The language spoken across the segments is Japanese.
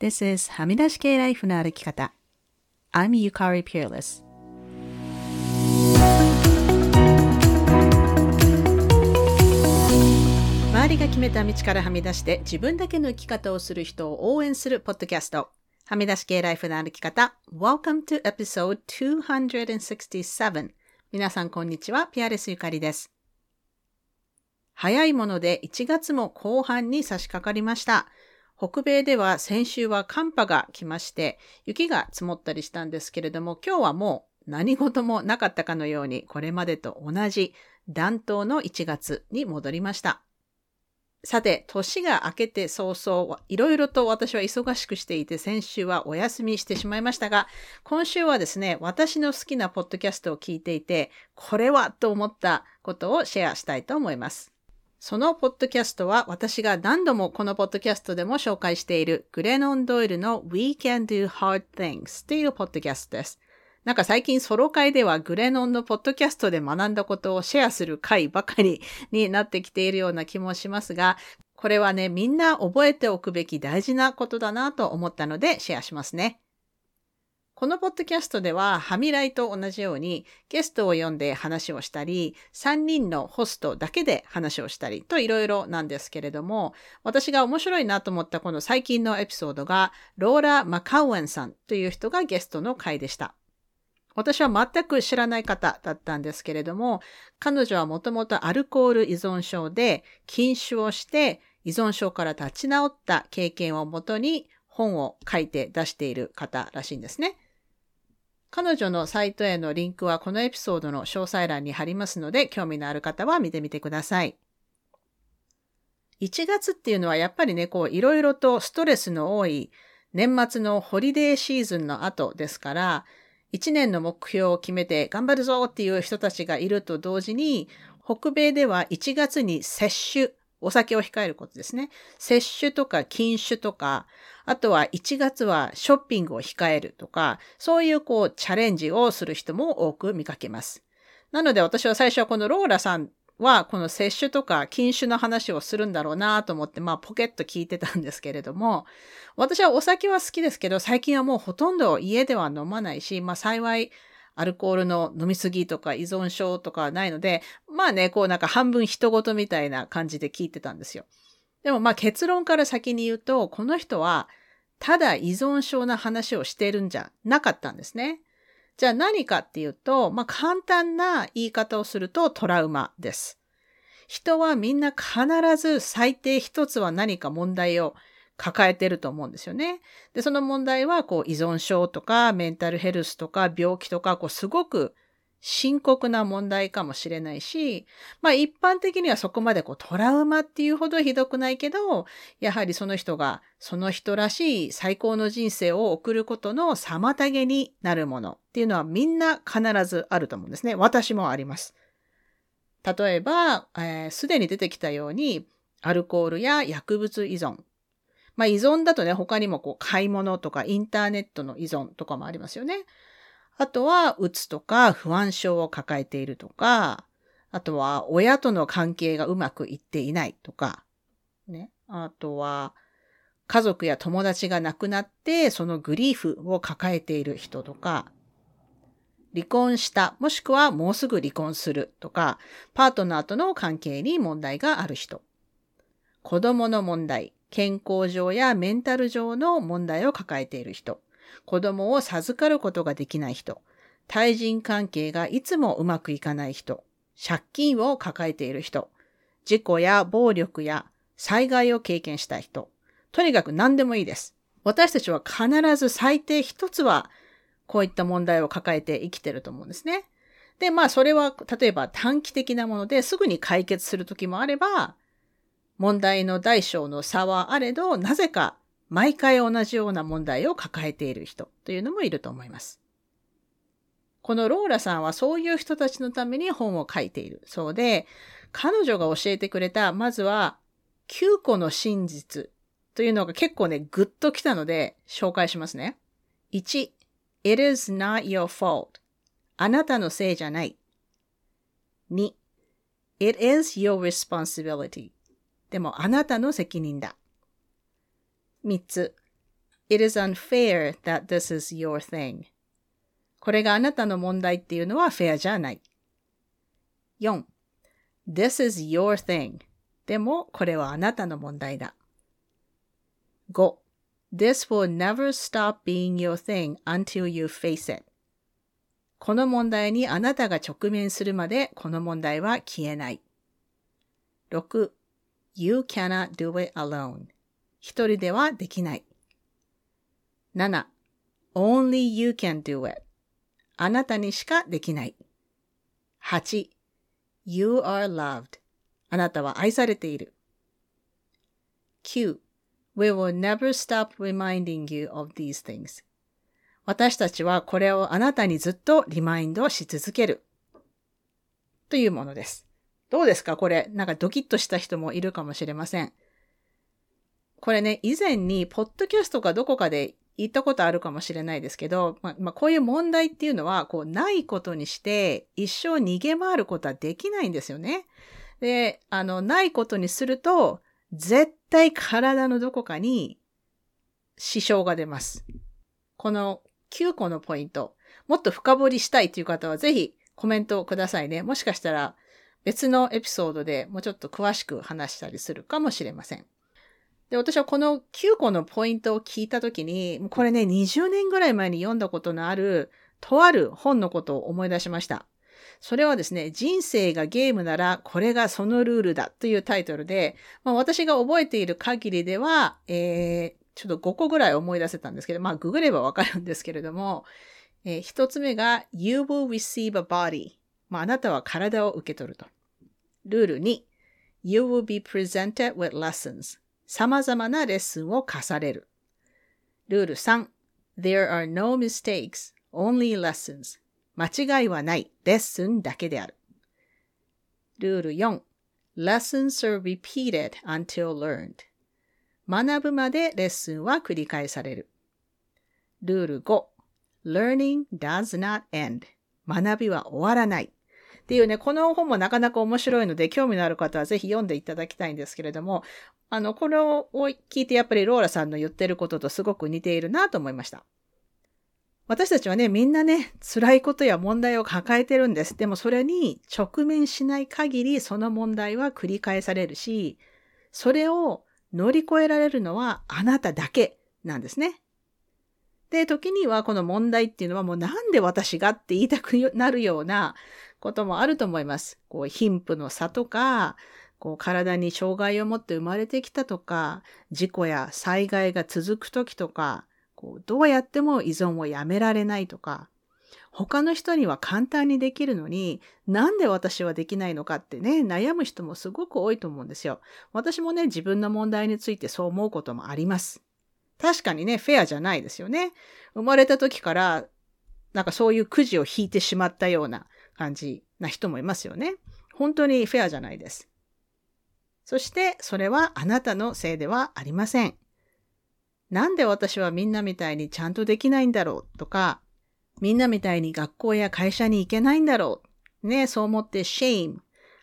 This is はみ出し系ライフの歩き方。I'm Yukari Peerless. 周りが決めた道からはみ出して自分だけの生き方をする人を応援するポッドキャスト。はみ出し系ライフの歩き方。Welcome to episode 267. 皆さんこんにちは。ピアレスゆかりです。早いもので1月も後半に差し掛かりました。北米では先週は寒波が来まして、雪が積もったりしたんですけれども、今日はもう何事もなかったかのように、これまでと同じ暖冬の1月に戻りました。さて、年が明けて早々、いろいろと私は忙しくしていて、先週はお休みしてしまいましたが、今週はですね、私の好きなポッドキャストを聞いていて、これはと思ったことをシェアしたいと思います。そのポッドキャストは私が何度もこのポッドキャストでも紹介しているグレノン・ドイルの We Can Do Hard Things というポッドキャストです。なんか最近ソロ会ではグレノンのポッドキャストで学んだことをシェアする回ばかりになってきているような気もしますが、これはね、みんな覚えておくべき大事なことだなと思ったのでシェアしますね。このポッドキャストでは、ハミライと同じようにゲストを呼んで話をしたり、3人のホストだけで話をしたりといろいろなんですけれども、私が面白いなと思ったこの最近のエピソードが、ローラ・マカウエンさんという人がゲストの回でした。私は全く知らない方だったんですけれども、彼女はもともとアルコール依存症で禁酒をして依存症から立ち直った経験をもとに本を書いて出している方らしいんですね。彼女のサイトへのリンクはこのエピソードの詳細欄に貼りますので、興味のある方は見てみてください。1月っていうのはやっぱりね、こういろいろとストレスの多い年末のホリデーシーズンの後ですから、1年の目標を決めて頑張るぞっていう人たちがいると同時に、北米では1月に接種、お酒を控えることですね。摂取とか禁酒とか、あとは1月はショッピングを控えるとか、そういうこうチャレンジをする人も多く見かけます。なので私は最初はこのローラさんはこの摂取とか禁酒の話をするんだろうなと思って、まあポケット聞いてたんですけれども、私はお酒は好きですけど、最近はもうほとんど家では飲まないし、まあ幸いアルコールの飲みすぎとか依存症とかはないので、まあね、こうなんか半分人事みたいな感じで聞いてたんですよ。でもまあ結論から先に言うと、この人はただ依存症な話をしてるんじゃなかったんですね。じゃあ何かっていうと、まあ簡単な言い方をするとトラウマです。人はみんな必ず最低一つは何か問題を抱えてると思うんですよね。で、その問題は、こう、依存症とか、メンタルヘルスとか、病気とか、こう、すごく深刻な問題かもしれないし、まあ一般的にはそこまでこうトラウマっていうほどひどくないけど、やはりその人がその人らしい最高の人生を送ることの妨げになるものっていうのはみんな必ずあると思うんですね。私もあります。例えば、す、えー、で、に出てきたように、アルコールや薬物依存まあ依存だとね、他にもこう買い物とかインターネットの依存とかもありますよね。あとは、うつとか不安症を抱えているとか、あとは、親との関係がうまくいっていないとか、ね。あとは、家族や友達が亡くなって、そのグリーフを抱えている人とか、離婚した、もしくはもうすぐ離婚するとか、パートナーとの関係に問題がある人。子供の問題、健康上やメンタル上の問題を抱えている人、子供を授かることができない人、対人関係がいつもうまくいかない人、借金を抱えている人、事故や暴力や災害を経験した人、とにかく何でもいいです。私たちは必ず最低一つはこういった問題を抱えて生きてると思うんですね。で、まあそれは例えば短期的なものですぐに解決するときもあれば、問題の大小の差はあれど、なぜか毎回同じような問題を抱えている人というのもいると思います。このローラさんはそういう人たちのために本を書いているそうで、彼女が教えてくれた、まずは9個の真実というのが結構ね、ぐっときたので紹介しますね。1、It is not your fault. あなたのせいじゃない。2、It is your responsibility. でもあなたの責任だ。三つ。It is unfair that this is your thing. これがあなたの問題っていうのはフェアじゃない。4. This is your thing. でもこれはあなたの問題だ。5. This will never stop being your thing until you face it. この問題にあなたが直面するまでこの問題は消えない。6. You cannot do it alone. 一人ではできない。7. Only you can do it. あなたにしかできない。8. You are loved. あなたは愛されている。9. We will never stop reminding you of these things. 私たちはこれをあなたにずっとリマインドし続ける。というものです。どうですか？これ、なんかドキッとした人もいるかもしれません。これね、以前に、ポッドキャストかどこかで言ったことあるかもしれないですけど、まあ、まあ、こういう問題っていうのは、こう、ないことにして、一生逃げ回ることはできないんですよね。で、あの、ないことにすると、絶対体のどこかに支障が出ます。この9個のポイント、もっと深掘りしたいという方は、ぜひコメントをくださいね。もしかしたら、別のエピソードでもうちょっと詳しく話したりするかもしれません。で、私はこの9個のポイントを聞いたときに、これね、20年ぐらい前に読んだことのある、とある本のことを思い出しました。それはですね、人生がゲームならこれがそのルールだというタイトルで、まあ、私が覚えている限りでは、えー、ちょっと5個ぐらい思い出せたんですけど、まあ、ググればわかるんですけれども、えー、1つ目が You will receive a body。まあ、あなたは体を受け取ると。ルール2 You will be presented with lessons。様々なレッスンを課される。ルール3 There are no mistakes, only lessons. 間違いはない、レッスンだけである。ルール4 Lessons are repeated until learned. 学ぶまでレッスンは繰り返される。ルール5 Learning does not end. 学びは終わらない。っていうね、この本もなかなか面白いので、興味のある方はぜひ読んでいただきたいんですけれども、あの、これを聞いてやっぱりローラさんの言ってることとすごく似ているなと思いました。私たちはね、みんなね、辛いことや問題を抱えてるんです。でもそれに直面しない限りその問題は繰り返されるし、それを乗り越えられるのはあなただけなんですね。で、時にはこの問題っていうのはもうなんで私がって言いたくなるようなこともあると思います。こう、貧富の差とか、こう、体に障害を持って生まれてきたとか、事故や災害が続く時とか、こう、どうやっても依存をやめられないとか、他の人には簡単にできるのに、なんで私はできないのかってね、悩む人もすごく多いと思うんですよ。私もね、自分の問題についてそう思うこともあります。確かにね、フェアじゃないですよね。生まれた時から、なんかそういうくじを引いてしまったような感じな人もいますよね。本当にフェアじゃないです。そしてそれはあなたのせいではありません。なんで私はみんなみたいにちゃんとできないんだろうとか、みんなみたいに学校や会社に行けないんだろう。ね、そう思って shame、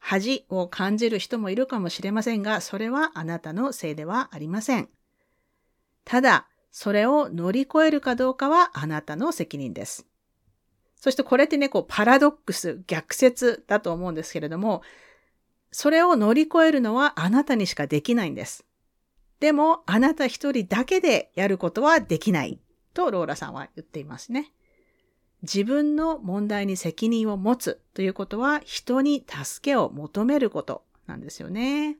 恥を感じる人もいるかもしれませんが、それはあなたのせいではありません。ただ、それを乗り越えるかどうかはあなたの責任です。そしてこれってね、こう、パラドックス、逆説だと思うんですけれども、それを乗り越えるのはあなたにしかできないんです。でも、あなた一人だけでやることはできないとローラさんは言っていますね。自分の問題に責任を持つということは人に助けを求めることなんですよね。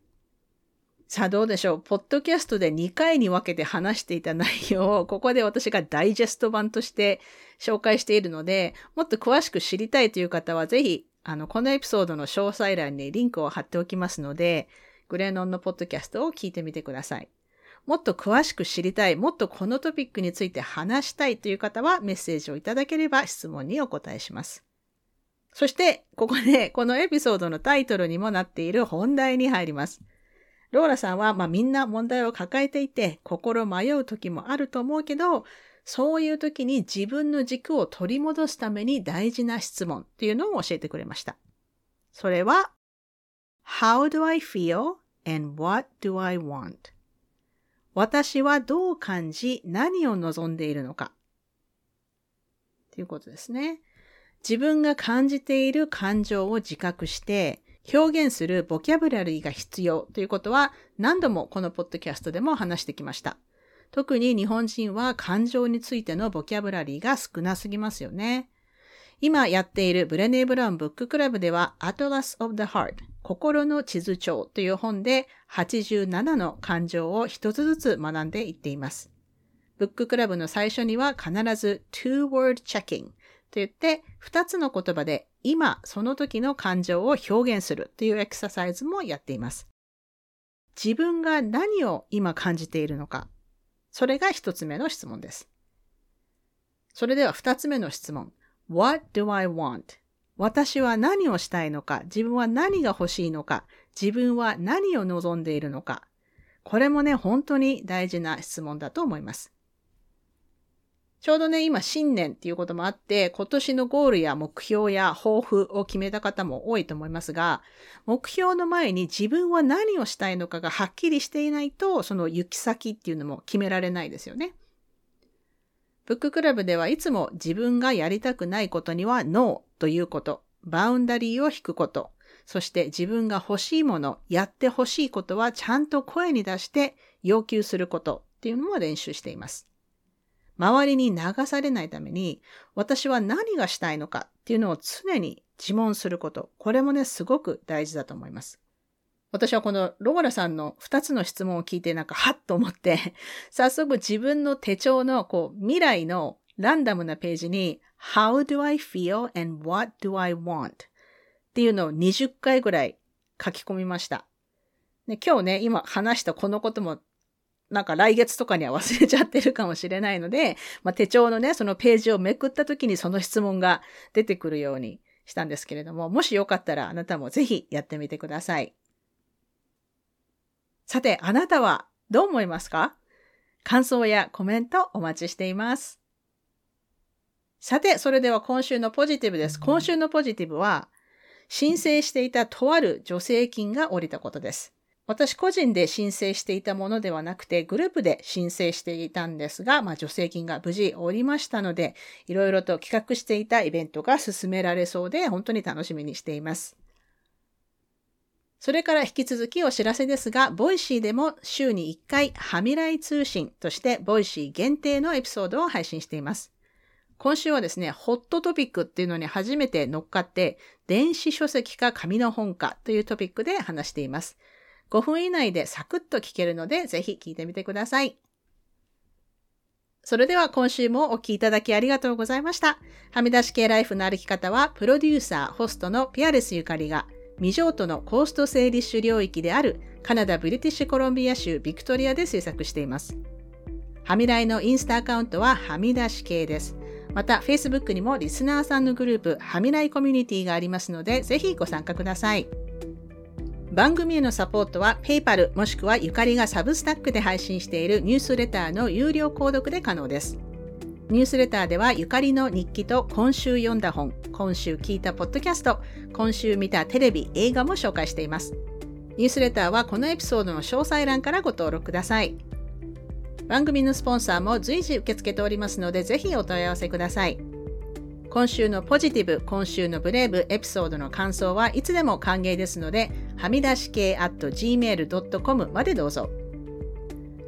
さあどうでしょう？ポッドキャストで2回に分けて話していた内容を、ここで私がダイジェスト版として紹介しているので、もっと詳しく知りたいという方は、ぜひ、あの、このエピソードの詳細欄にリンクを貼っておきますので、グレノンのポッドキャストを聞いてみてください。もっと詳しく知りたい、もっとこのトピックについて話したいという方は、メッセージをいただければ質問にお答えします。そして、ここで、このエピソードのタイトルにもなっている本題に入ります。ローラさんは、まあみんな問題を抱えていて、心迷う時もあると思うけど、そういう時に自分の軸を取り戻すために大事な質問っていうのを教えてくれました。それは、How do I feel and what do I want? 私はどう感じ、何を望んでいるのか。ということですね。自分が感じている感情を自覚して表現するボキャブラリーが必要ということは何度もこのポッドキャストでも話してきました。特に日本人は感情についてのボキャブラリーが少なすぎますよね。今やっているブレネー・ブラウンブッククラブでは Atlas of the Heart 心の地図帳という本で87の感情を一つずつ学んでいっています。ブッククラブの最初には必ず two-word checking と言って2つの言葉で今その時の感情を表現するというエクササイズもやっています。自分が何を今感じているのか。それが1つ目の質問です。それでは2つ目の質問。What do I want? 私は何をしたいのか、自分は何が欲しいのか、自分は何を望んでいるのか。これもね、本当に大事な質問だと思います。ちょうどね、今新年っていうこともあって、今年のゴールや目標や抱負を決めた方も多いと思いますが、目標の前に自分は何をしたいのかがはっきりしていないと、その行き先っていうのも決められないですよね。ブッククラブではいつも自分がやりたくないことにはノーということ、バウンダリーを引くこと、そして自分が欲しいもの、やって欲しいことはちゃんと声に出して要求することっていうのも練習しています。周りに流されないために私は何がしたいのかっていうのを常に自問すること。これもね、すごく大事だと思います。私はこのローラさんの2つの質問を聞いてなんかハッと思って 早速自分の手帳のこう未来のランダムなページに How do I feel and what do I want? っていうのを20回ぐらい書き込みました。で今日ね、今話したこのこともなんか来月とかには忘れちゃってるかもしれないので、まあ、手帳のね、そのページをめくった時にその質問が出てくるようにしたんですけれども、もしよかったらあなたもぜひやってみてください。さて、あなたはどう思いますか？感想やコメントお待ちしています。さて、それでは今週のポジティブです。今週のポジティブは、申請していたとある助成金が下りたことです。私個人で申請していたものではなくて、グループで申請していたんですが、まあ、助成金が無事下りましたので、いろいろと企画していたイベントが進められそうで、本当に楽しみにしています。それから引き続きお知らせですが、 Voicyでも週に1回、はみらい通信として、 Voicy限定のエピソードを配信しています。今週はですね、ホットトピックっていうのに初めて乗っかって、電子書籍か紙の本かというトピックで話しています。5分以内でサクッと聞けるので、ぜひ聞いてみてください。それでは今週もお聴きいただきありがとうございました。はみ出し系ライフの歩き方は、プロデューサー、ホストのピアレスゆかりが、未譲渡のコースト整理種領域であるカナダ・ブリティッシュコロンビア州ビクトリアで制作しています。はみらいのインスタアカウントははみ出し系です。また、Facebook にもリスナーさんのグループ、はみらいコミュニティがありますので、ぜひご参加ください。番組へのサポートは PayPal もしくはゆかりがサブスタックで配信しているニュースレターの有料購読で可能です。ニュースレターではゆかりの日記と今週読んだ本、今週聞いたポッドキャスト、今週見たテレビ、映画も紹介しています。ニュースレターはこのエピソードの詳細欄からご登録ください。番組のスポンサーも随時受け付けておりますので、ぜひお問い合わせください。今週のポジティブ、今週のブレイブエピソードの感想はいつでも歓迎ですので、はみ出し系 at gmail.com までどうぞ。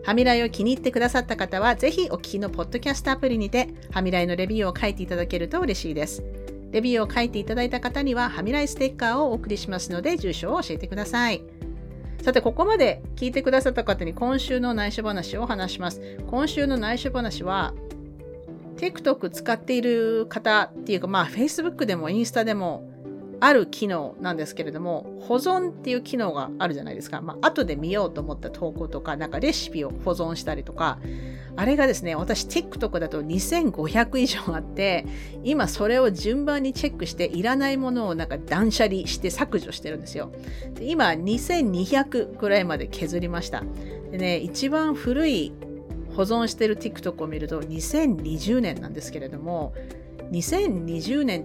はみらいを気に入ってくださった方は、ぜひお聞きのポッドキャストアプリにて、はみらいのレビューを書いていただけると嬉しいです。レビューを書いていただいた方には、はみらいステッカーをお送りしますので、住所を教えてください。さて、ここまで聞いてくださった方に今週の内緒話を話します。今週の内緒話は、TikTok 使っている方っていうか、まあ、Facebook でもインスタでも、ある機能なんですけれども、保存っていう機能があるじゃないですか。まあ、後で見ようと思った投稿とか、なんかレシピを保存したりとか、あれがですね、私 TikTok だと2500以上あって、今それを順番にチェックして、いらないものをなんか断捨離して削除してるんですよ。で今、2200くらいまで削りました。でね、一番古い保存してる TikTok を見ると2020年なんですけれども、2020年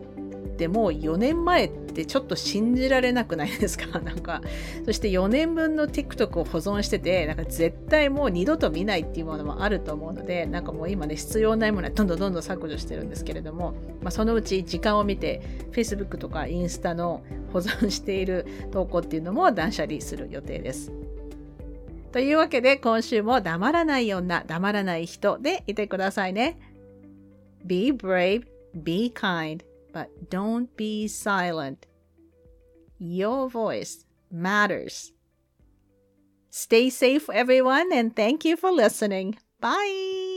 ってもう4年前ってちょっと信じられなくないですか？なんか、そして4年分の TikTok を保存してて、なんか絶対もう二度と見ないっていうものもあると思うので、なんかもう今ね、必要ないものはどんどんどんどん削除してるんですけれども、まあ、そのうち時間を見て、Facebook とかインスタの保存している投稿っていうのも断捨離する予定です。というわけで今週も黙らない女、黙らない人でいてくださいね。Be brave, be kind, but don't be silent. Your voice matters. Stay safe, everyone, and thank you for listening. Bye.